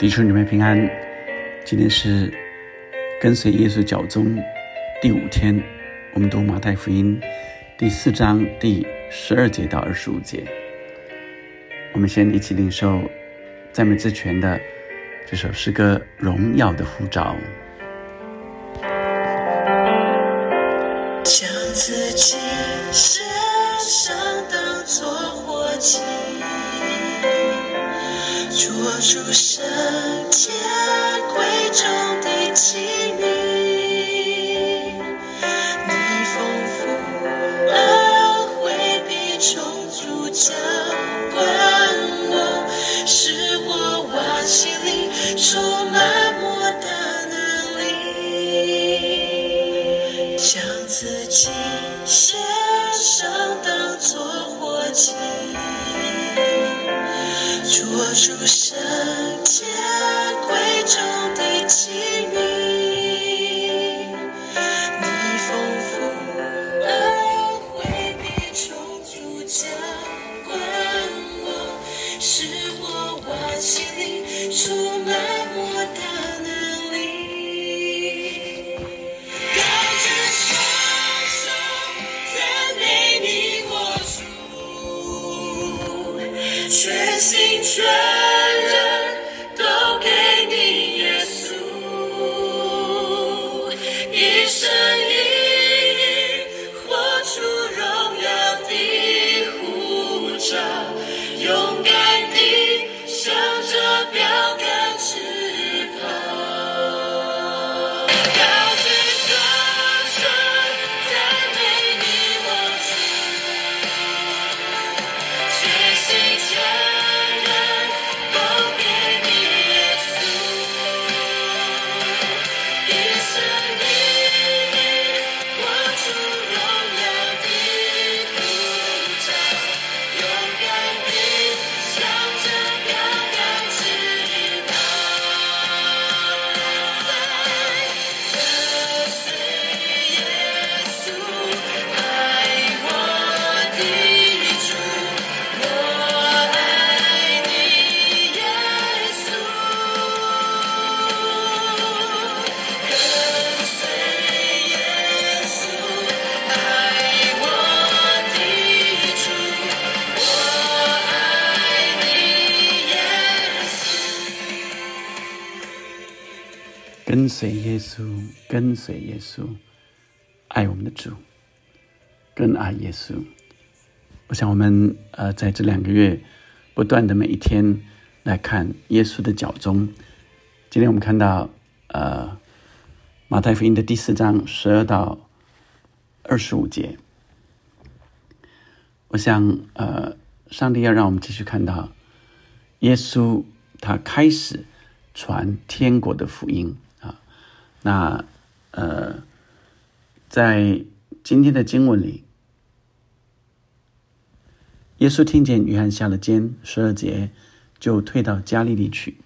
弟兄姊妹平安，今天是跟随耶稣脚踪第五天，我们读马太福音第四章第十二节到二十五节。我们先一起领受赞美之泉的这首诗歌《荣耀的呼召》。将自己身上，当作活祭。捉住圣出现跟随耶稣，跟随耶稣，爱我们的主，更爱耶稣。我想我们呃在这两个月不断的每一天来看耶稣的脚踪。今天我们看到呃马太福音的第四章十二到二十五节。我想呃上帝要让我们继续看到耶稣他开始传天国的福音。那呃在今天的经文里。耶稣听见约翰下了监，十二节，就退到加利利去，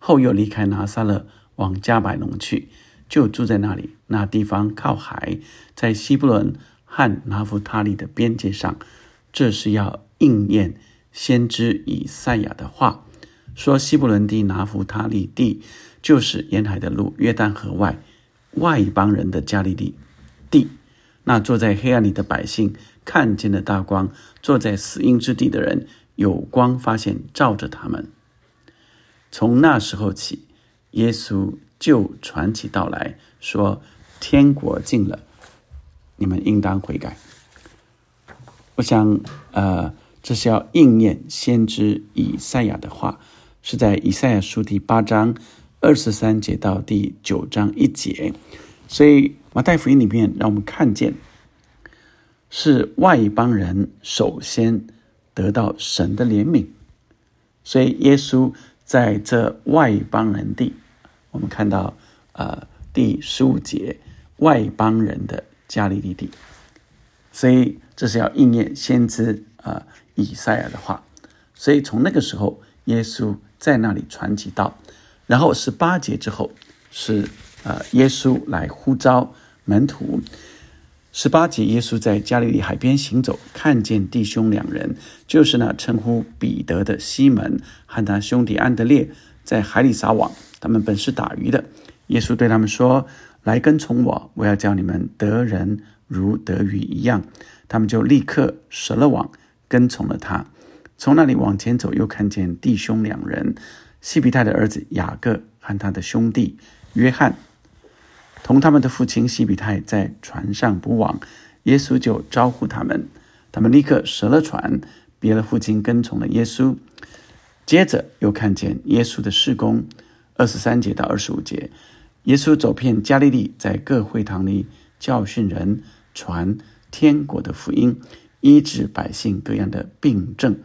后又离开拿撒勒，往加百农去，就住在那里。那地方靠海，在西布伦和拿弗他利的边界上。这是要应验先知以赛亚的话，说西布伦地、拿弗他利地，就是沿海的路，约旦河外外邦人的加利利地。那坐在黑暗里的百姓看见了大光，坐在死荫之地的人有光发现照着他们。从那时候起，耶稣就传起道来说：“天国近了，你们应当悔改。”我想，呃，这是要应验先知以赛亚的话，是在以赛亚书第八章二十三节到第九章一节。所以马太福音里面让我们看见，是外邦人首先得到神的怜悯，所以耶稣在这外邦人地，我们看到呃第十五节外邦人的加利利地，所以这是要应验先知啊、以赛亚的话，所以从那个时候耶稣在那里传起道，然后十八节之后是呃耶稣来呼召门徒。十八节，耶稣在加利利海边行走，看见弟兄两人，就是那称呼彼得的西门和他兄弟安德烈，在海里撒网，他们本是打鱼的。耶稣对他们说：“来跟从我，我要叫你们得人如得鱼一样。”他们就立刻舍了网，跟从了他。从那里往前走，又看见弟兄两人，西比泰的儿子雅各和他的兄弟约翰，同他们的父亲西比泰在船上捕网。耶稣就招呼他们，他们立刻舍了船，别了父亲，跟从了耶稣。接着又看见耶稣的事工，二十三节到二十五节。耶稣走遍加利利，在各会堂里教训人，传天国的福音，医治百姓各样的病症。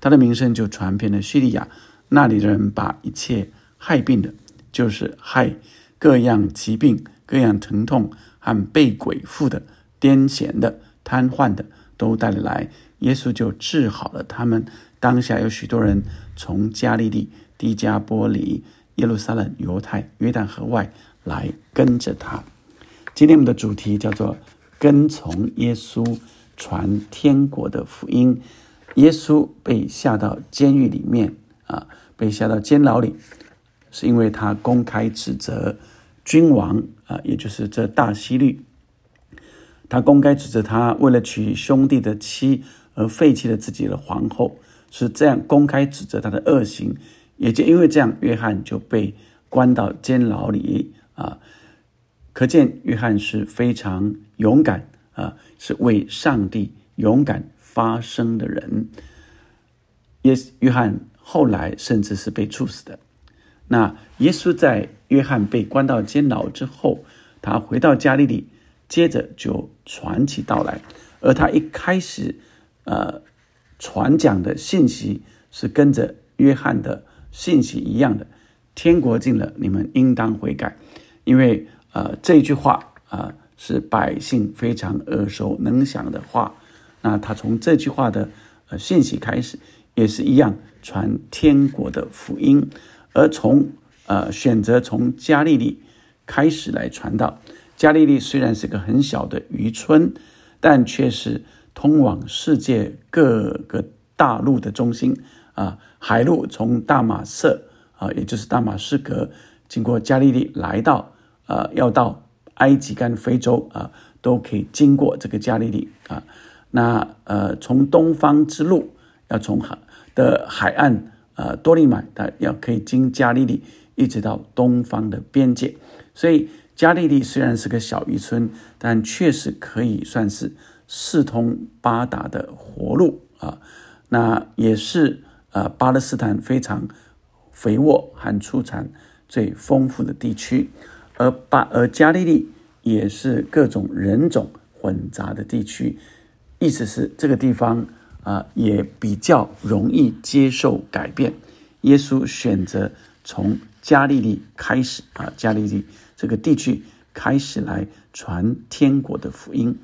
他的名声就传遍了叙利亚。那里的人把一切害病的，就是害各样疾病、各样疼痛和被鬼附的、癫痫的、瘫痪的，都带来。耶稣就治好了他们。当下有许多人从加利利、迪加波里、耶路撒冷、犹太、约旦河外。来跟着他。今天我们的主题叫做“跟从耶稣传天国的福音”。耶稣被下到监狱里面啊，被下到监牢里，是因为他公开指责君王啊，也就是这大希律。他公开指责他为了娶兄弟的妻而废弃了自己的皇后，是这样公开指责他的恶行。也就因为这样，约翰就被关到监牢里。啊，可见约翰是非常勇敢啊，是为上帝勇敢发声的人。耶约翰后来甚至是被处死的。那耶稣在约翰被关到监牢之后，他回到加利利，接着就传起道来。而他一开始，呃，传讲的信息是跟着约翰的信息一样的：天国近了，你们应当悔改。因为呃这句话啊是百姓非常耳熟能详的话，那他从这句话的呃信息开始，也是一样传天国的福音，而从呃选择从加利利开始来传道。加利利虽然是个很小的渔村，但却是通往世界各个大陆的中心啊，海路从大马色啊，也就是大马士革。经过加利利来到，呃，要到埃及跟非洲啊，都可以经过这个加利利啊。那呃，从东方之路要从海的海岸，呃，多利买，它要可以经加利利一直到东方的边界。所以加利利虽然是个小渔村，但确实可以算是四通八达的活路啊。那也是呃，巴勒斯坦非常肥沃和出产。最丰富的地区，而巴而加利利也是各种人种混杂的地区，意思是这个地方啊也比较容易接受改变。耶稣选择从加利利开始啊，加利利这个地区开始来传天国的福音，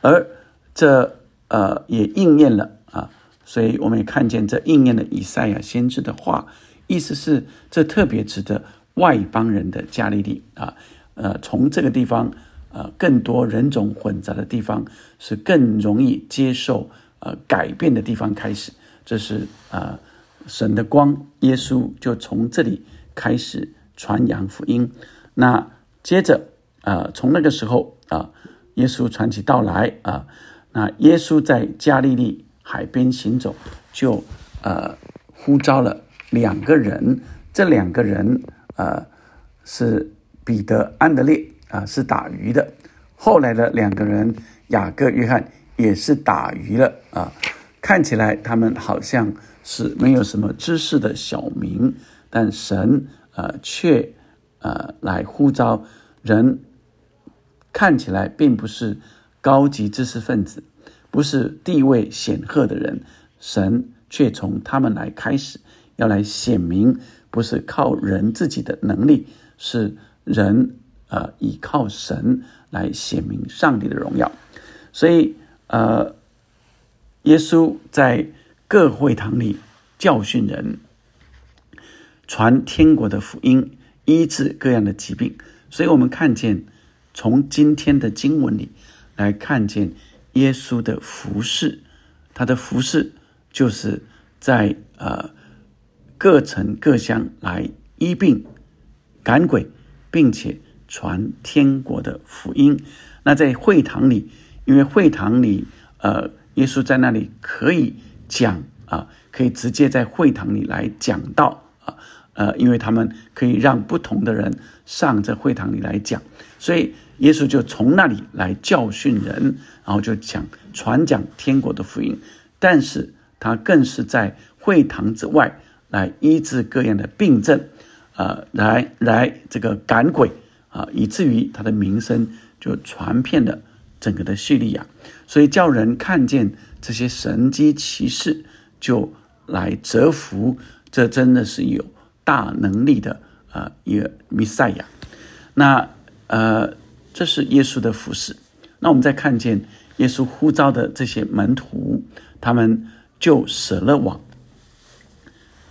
而这呃也应验了啊，所以我们也看见这应验了以赛亚先知的话，意思是这特别值得。外邦人的加利利啊，呃，从这个地方，呃，更多人种混杂的地方，是更容易接受呃改变的地方开始。这是啊，神的光，耶稣就从这里开始传扬福音。那接着啊，从那个时候啊，耶稣传起道来啊，那耶稣在加利利海边行走，就呃呼召了两个人，这两个人。呃，是彼得、安德烈啊，是打鱼的。后来的两个人，雅各、约翰也是打鱼了啊。看起来他们好像是没有什么知识的小民，但神呃却呃来呼召人，看起来并不是高级知识分子，不是地位显赫的人，神却从他们来开始，要来显明。不是靠人自己的能力，是人呃依靠神来显明上帝的荣耀。所以呃，耶稣在各会堂里教训人，传天国的福音，医治各样的疾病。所以我们看见从今天的经文里来看见耶稣的服饰，他的服饰就是在呃。各城各乡来医病、赶鬼，并且传天国的福音。那在会堂里，因为会堂里，呃，耶稣在那里可以讲啊，可以直接在会堂里来讲道啊，呃，因为他们可以让不同的人上这会堂里来讲，所以耶稣就从那里来教训人，然后就讲传讲天国的福音。但是他更是在会堂之外来医治各样的病症，呃，来来这个赶鬼啊，以至于他的名声就传遍了整个的叙利亚，所以叫人看见这些神机骑士，就来折服，这真的是有大能力的呃一个弥赛亚。那呃，这是耶稣的服饰。那我们再看见耶稣呼召的这些门徒。他们就舍了网。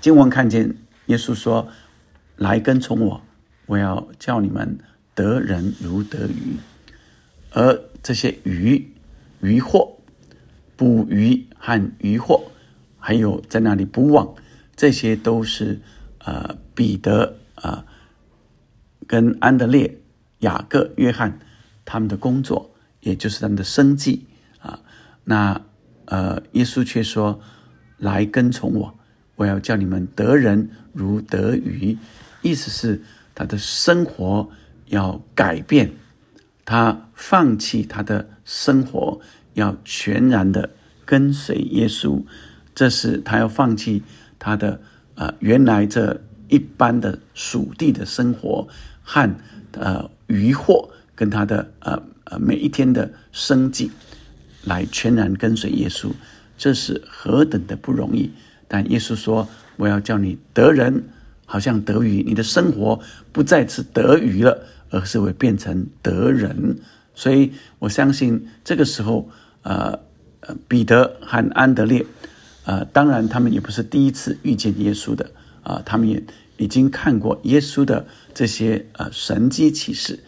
经文看见耶稣说：“来跟从我，我要叫你们得人如得鱼。”而这些鱼、渔获、捕鱼和渔获，还有在那里捕网，这些都是呃彼得啊跟安德烈、雅各、约翰他们的工作，也就是他们的生计啊。那。呃，耶稣却说：“来跟从我，我要叫你们得人如得鱼。”意思是他的生活要改变，他放弃他的生活，要全然的跟随耶稣。这是他要放弃他的呃原来这一般的属地的生活和呃渔获，跟他的呃呃每一天的生计。来全然跟随耶稣，这是何等的不容易！但耶稣说：“我要叫你得人，好像得鱼。你的生活不再是得鱼了，而是会变成得人。”所以我相信这个时候，呃，彼得和安德烈，呃，当然他们也不是第一次遇见耶稣的啊，他们也已经看过耶稣的这些呃神迹启示，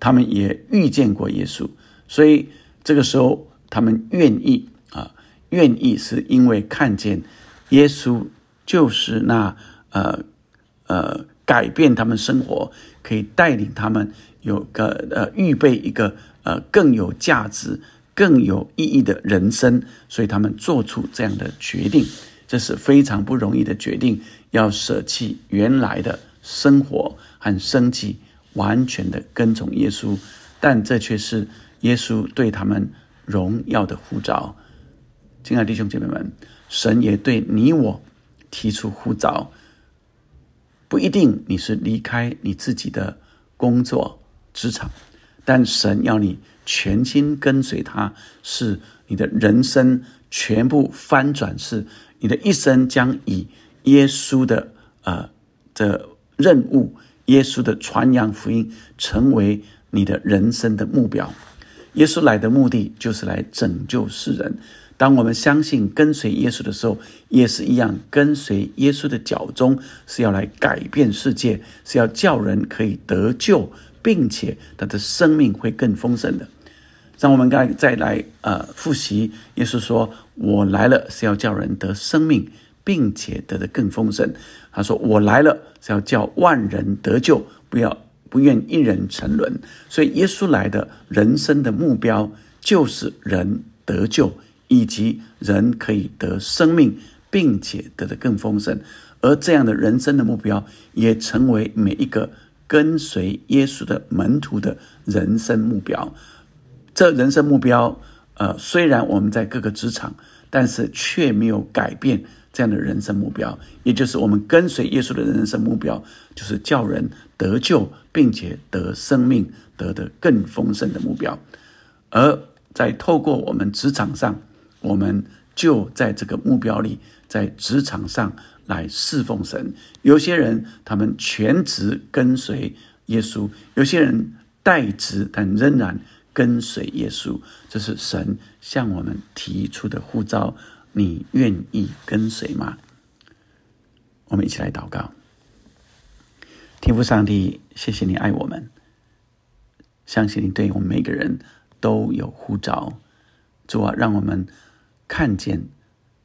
他们也遇见过耶稣，所以这个时候。他们愿意啊，愿意是因为看见耶稣就是那呃呃改变他们生活，可以带领他们有个呃预备一个呃更有价值、更有意义的人生，所以他们做出这样的决定，这是非常不容易的决定，要舍弃原来的生活和生计，完全的跟从耶稣，但这却是耶稣对他们。荣耀的呼召，亲爱的弟兄姐妹们，神也对你我提出呼召。不一定你是离开你自己的工作职场，但神要你全心跟随他，是你的人生全部翻转，是你的一生将以耶稣的呃的任务、耶稣的传扬福音，成为你的人生的目标。耶稣来的目的就是来拯救世人。当我们相信跟随耶稣的时候，也是一样，跟随耶稣的脚中是要来改变世界，是要叫人可以得救，并且他的生命会更丰盛的。让我们再再来呃复习，耶稣说：“我来了是要叫人得生命，并且得的更丰盛。”他说：“我来了是要叫万人得救，不要。”不愿一人沉沦，所以耶稣来的人生的目标就是人得救，以及人可以得生命，并且得的更丰盛。而这样的人生的目标，也成为每一个跟随耶稣的门徒的人生目标。这人生目标，呃，虽然我们在各个职场，但是却没有改变。这样的人生目标，也就是我们跟随耶稣的人生目标，就是叫人得救，并且得生命，得的更丰盛的目标。而在透过我们职场上，我们就在这个目标里，在职场上来侍奉神。有些人他们全职跟随耶稣，有些人代职，但仍然跟随耶稣。这是神向我们提出的呼召。你愿意跟随吗？我们一起来祷告。天父上帝，谢谢你爱我们，相信你对我们每个人都有呼召。主啊，让我们看见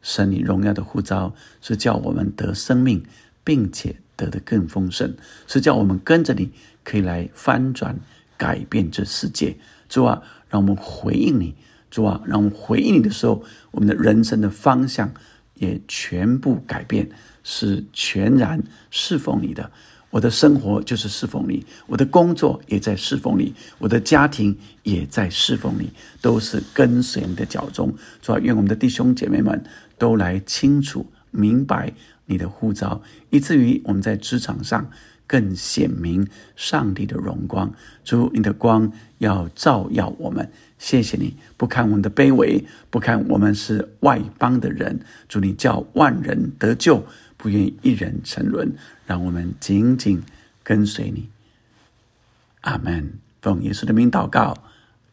神你荣耀的呼召，是叫我们得生命，并且得的更丰盛，是叫我们跟着你可以来翻转、改变这世界。主啊，让我们回应你。主啊，让我们回应你的时候，我们的人生的方向也全部改变，是全然侍奉你的。我的生活就是侍奉你，我的工作也在侍奉你，我的家庭也在侍奉你，都是跟随你的脚中。主啊，愿我们的弟兄姐妹们都来清楚明白你的呼召，以至于我们在职场上更显明上帝的荣光。主，你的光要照耀我们。谢谢你，不看我们的卑微，不看我们是外邦的人。主，你叫万人得救。不愿意一人沉沦，让我们紧紧跟随你。阿门。奉耶稣的名祷告，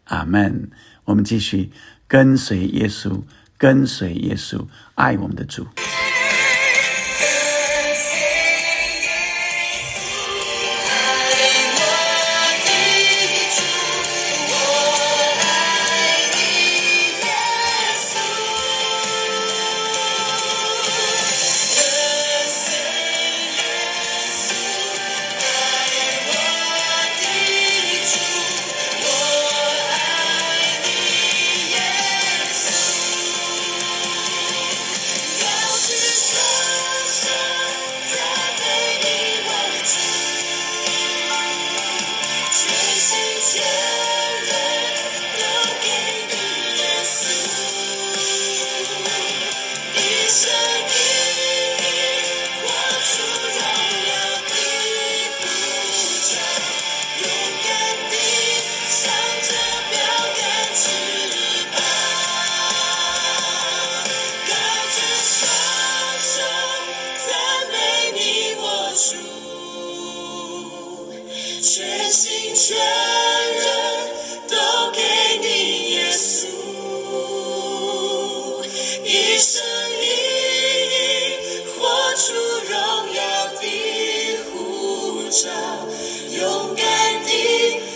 阿门。我们继续跟随耶稣，跟随耶稣，爱我们的主。全心全人都给你，耶稣，一生一意活出荣耀的护照，勇敢地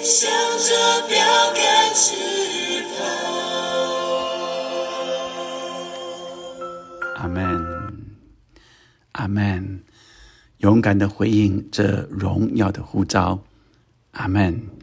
向着标杆直跑。阿门，阿门。勇敢的回应这荣耀的呼召。阿门。